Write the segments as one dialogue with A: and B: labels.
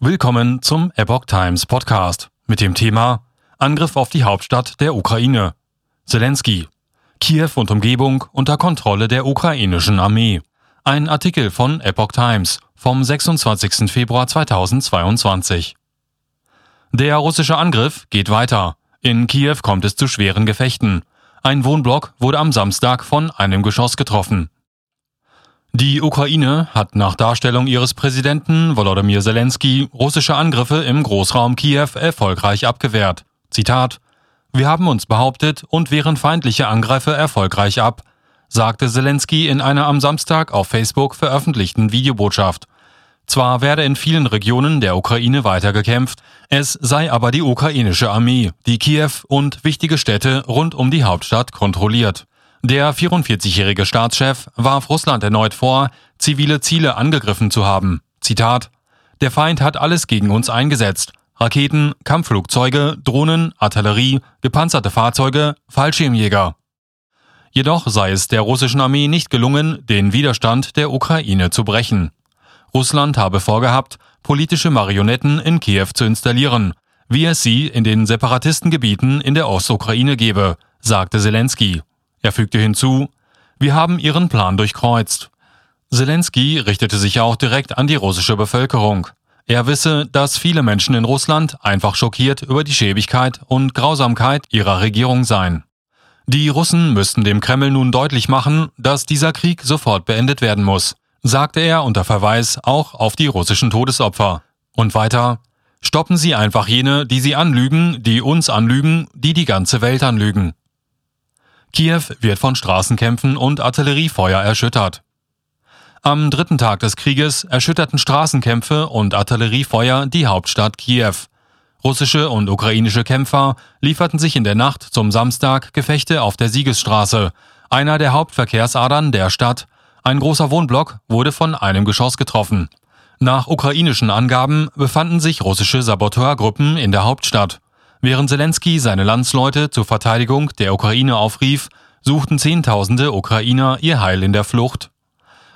A: Willkommen zum Epoch Times Podcast mit dem Thema Angriff auf die Hauptstadt der Ukraine. Zelensky. Kiew und Umgebung unter Kontrolle der ukrainischen Armee. Ein Artikel von Epoch Times vom 26. Februar 2022. Der russische Angriff geht weiter. In Kiew kommt es zu schweren Gefechten. Ein Wohnblock wurde am Samstag von einem Geschoss getroffen. Die Ukraine hat nach Darstellung ihres Präsidenten Volodymyr Zelensky russische Angriffe im Großraum Kiew erfolgreich abgewehrt. Zitat Wir haben uns behauptet und wehren feindliche Angriffe erfolgreich ab, sagte Zelensky in einer am Samstag auf Facebook veröffentlichten Videobotschaft. Zwar werde in vielen Regionen der Ukraine weitergekämpft, es sei aber die ukrainische Armee, die Kiew und wichtige Städte rund um die Hauptstadt kontrolliert. Der 44-jährige Staatschef warf Russland erneut vor, zivile Ziele angegriffen zu haben. Zitat Der Feind hat alles gegen uns eingesetzt. Raketen, Kampfflugzeuge, Drohnen, Artillerie, gepanzerte Fahrzeuge, Fallschirmjäger. Jedoch sei es der russischen Armee nicht gelungen, den Widerstand der Ukraine zu brechen. Russland habe vorgehabt, politische Marionetten in Kiew zu installieren, wie es sie in den Separatistengebieten in der Ostukraine gebe, sagte Zelensky. Er fügte hinzu, wir haben ihren Plan durchkreuzt. Zelensky richtete sich auch direkt an die russische Bevölkerung. Er wisse, dass viele Menschen in Russland einfach schockiert über die Schäbigkeit und Grausamkeit ihrer Regierung seien. Die Russen müssten dem Kreml nun deutlich machen, dass dieser Krieg sofort beendet werden muss, sagte er unter Verweis auch auf die russischen Todesopfer. Und weiter, stoppen Sie einfach jene, die Sie anlügen, die uns anlügen, die die ganze Welt anlügen. Kiew wird von Straßenkämpfen und Artilleriefeuer erschüttert. Am dritten Tag des Krieges erschütterten Straßenkämpfe und Artilleriefeuer die Hauptstadt Kiew. Russische und ukrainische Kämpfer lieferten sich in der Nacht zum Samstag Gefechte auf der Siegesstraße, einer der Hauptverkehrsadern der Stadt. Ein großer Wohnblock wurde von einem Geschoss getroffen. Nach ukrainischen Angaben befanden sich russische Saboteurgruppen in der Hauptstadt. Während Zelensky seine Landsleute zur Verteidigung der Ukraine aufrief, suchten Zehntausende Ukrainer ihr Heil in der Flucht.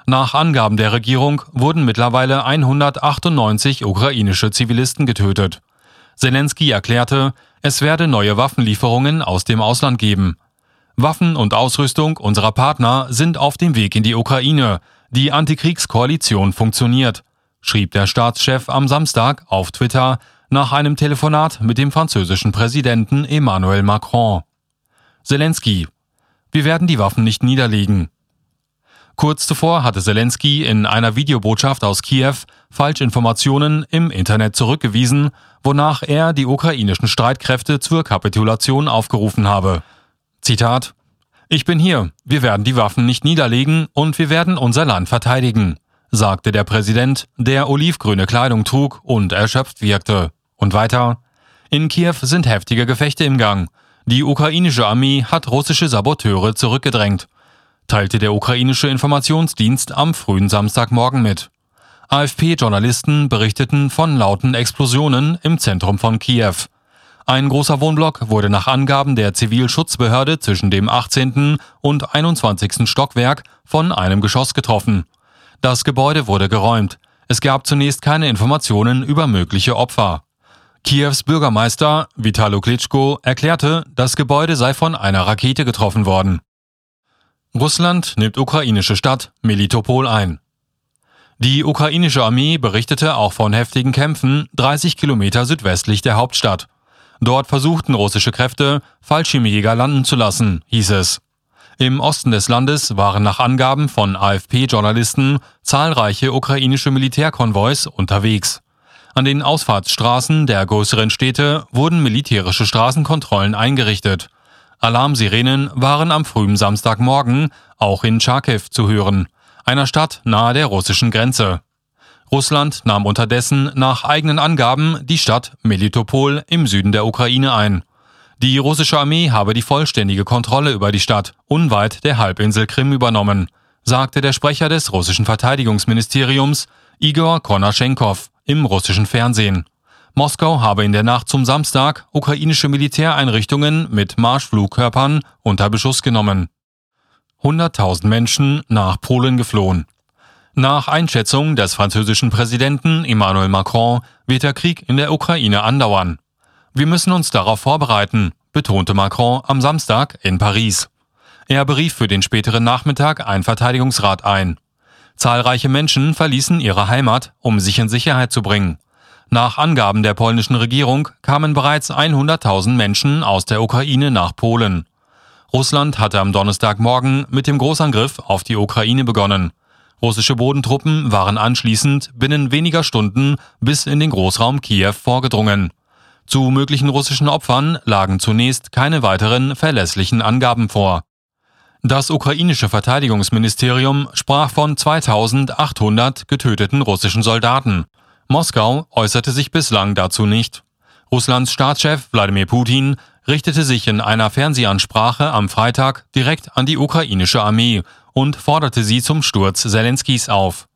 A: Nach Angaben der Regierung wurden mittlerweile 198 ukrainische Zivilisten getötet. Zelensky erklärte, es werde neue Waffenlieferungen aus dem Ausland geben. Waffen und Ausrüstung unserer Partner sind auf dem Weg in die Ukraine. Die Antikriegskoalition funktioniert, schrieb der Staatschef am Samstag auf Twitter nach einem Telefonat mit dem französischen Präsidenten Emmanuel Macron. Zelensky. Wir werden die Waffen nicht niederlegen. Kurz zuvor hatte Zelensky in einer Videobotschaft aus Kiew Falschinformationen im Internet zurückgewiesen, wonach er die ukrainischen Streitkräfte zur Kapitulation aufgerufen habe. Zitat Ich bin hier, wir werden die Waffen nicht niederlegen und wir werden unser Land verteidigen, sagte der Präsident, der olivgrüne Kleidung trug und erschöpft wirkte. Und weiter, in Kiew sind heftige Gefechte im Gang. Die ukrainische Armee hat russische Saboteure zurückgedrängt, teilte der ukrainische Informationsdienst am frühen Samstagmorgen mit. AFP-Journalisten berichteten von lauten Explosionen im Zentrum von Kiew. Ein großer Wohnblock wurde nach Angaben der Zivilschutzbehörde zwischen dem 18. und 21. Stockwerk von einem Geschoss getroffen. Das Gebäude wurde geräumt. Es gab zunächst keine Informationen über mögliche Opfer. Kiews Bürgermeister Vitalo Klitschko erklärte, das Gebäude sei von einer Rakete getroffen worden. Russland nimmt ukrainische Stadt Melitopol ein. Die ukrainische Armee berichtete auch von heftigen Kämpfen 30 Kilometer südwestlich der Hauptstadt. Dort versuchten russische Kräfte, Fallschirmjäger landen zu lassen, hieß es. Im Osten des Landes waren nach Angaben von AFP-Journalisten zahlreiche ukrainische Militärkonvois unterwegs. An den Ausfahrtsstraßen der größeren Städte wurden militärische Straßenkontrollen eingerichtet. Alarmsirenen waren am frühen Samstagmorgen auch in Charkiw zu hören, einer Stadt nahe der russischen Grenze. Russland nahm unterdessen nach eigenen Angaben die Stadt Melitopol im Süden der Ukraine ein. Die russische Armee habe die vollständige Kontrolle über die Stadt unweit der Halbinsel Krim übernommen, sagte der Sprecher des russischen Verteidigungsministeriums Igor Konaschenkov im russischen Fernsehen. Moskau habe in der Nacht zum Samstag ukrainische Militäreinrichtungen mit Marschflugkörpern unter Beschuss genommen. 100.000 Menschen nach Polen geflohen. Nach Einschätzung des französischen Präsidenten Emmanuel Macron wird der Krieg in der Ukraine andauern. Wir müssen uns darauf vorbereiten, betonte Macron am Samstag in Paris. Er berief für den späteren Nachmittag ein Verteidigungsrat ein. Zahlreiche Menschen verließen ihre Heimat, um sich in Sicherheit zu bringen. Nach Angaben der polnischen Regierung kamen bereits 100.000 Menschen aus der Ukraine nach Polen. Russland hatte am Donnerstagmorgen mit dem Großangriff auf die Ukraine begonnen. Russische Bodentruppen waren anschließend binnen weniger Stunden bis in den Großraum Kiew vorgedrungen. Zu möglichen russischen Opfern lagen zunächst keine weiteren verlässlichen Angaben vor. Das ukrainische Verteidigungsministerium sprach von 2800 getöteten russischen Soldaten. Moskau äußerte sich bislang dazu nicht. Russlands Staatschef Wladimir Putin richtete sich in einer Fernsehansprache am Freitag direkt an die ukrainische Armee und forderte sie zum Sturz Zelenskis auf.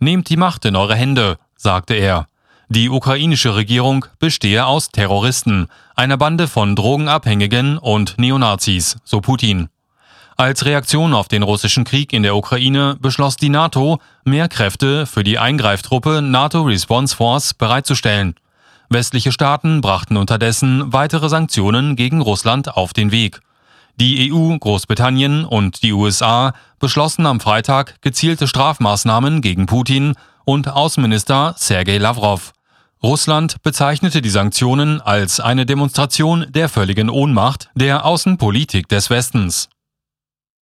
A: Nehmt die Macht in eure Hände, sagte er. Die ukrainische Regierung bestehe aus Terroristen, einer Bande von Drogenabhängigen und Neonazis, so Putin. Als Reaktion auf den russischen Krieg in der Ukraine beschloss die NATO, mehr Kräfte für die Eingreiftruppe NATO Response Force bereitzustellen. Westliche Staaten brachten unterdessen weitere Sanktionen gegen Russland auf den Weg. Die EU, Großbritannien und die USA beschlossen am Freitag gezielte Strafmaßnahmen gegen Putin und Außenminister Sergei Lavrov. Russland bezeichnete die Sanktionen als eine Demonstration der völligen Ohnmacht der Außenpolitik des Westens.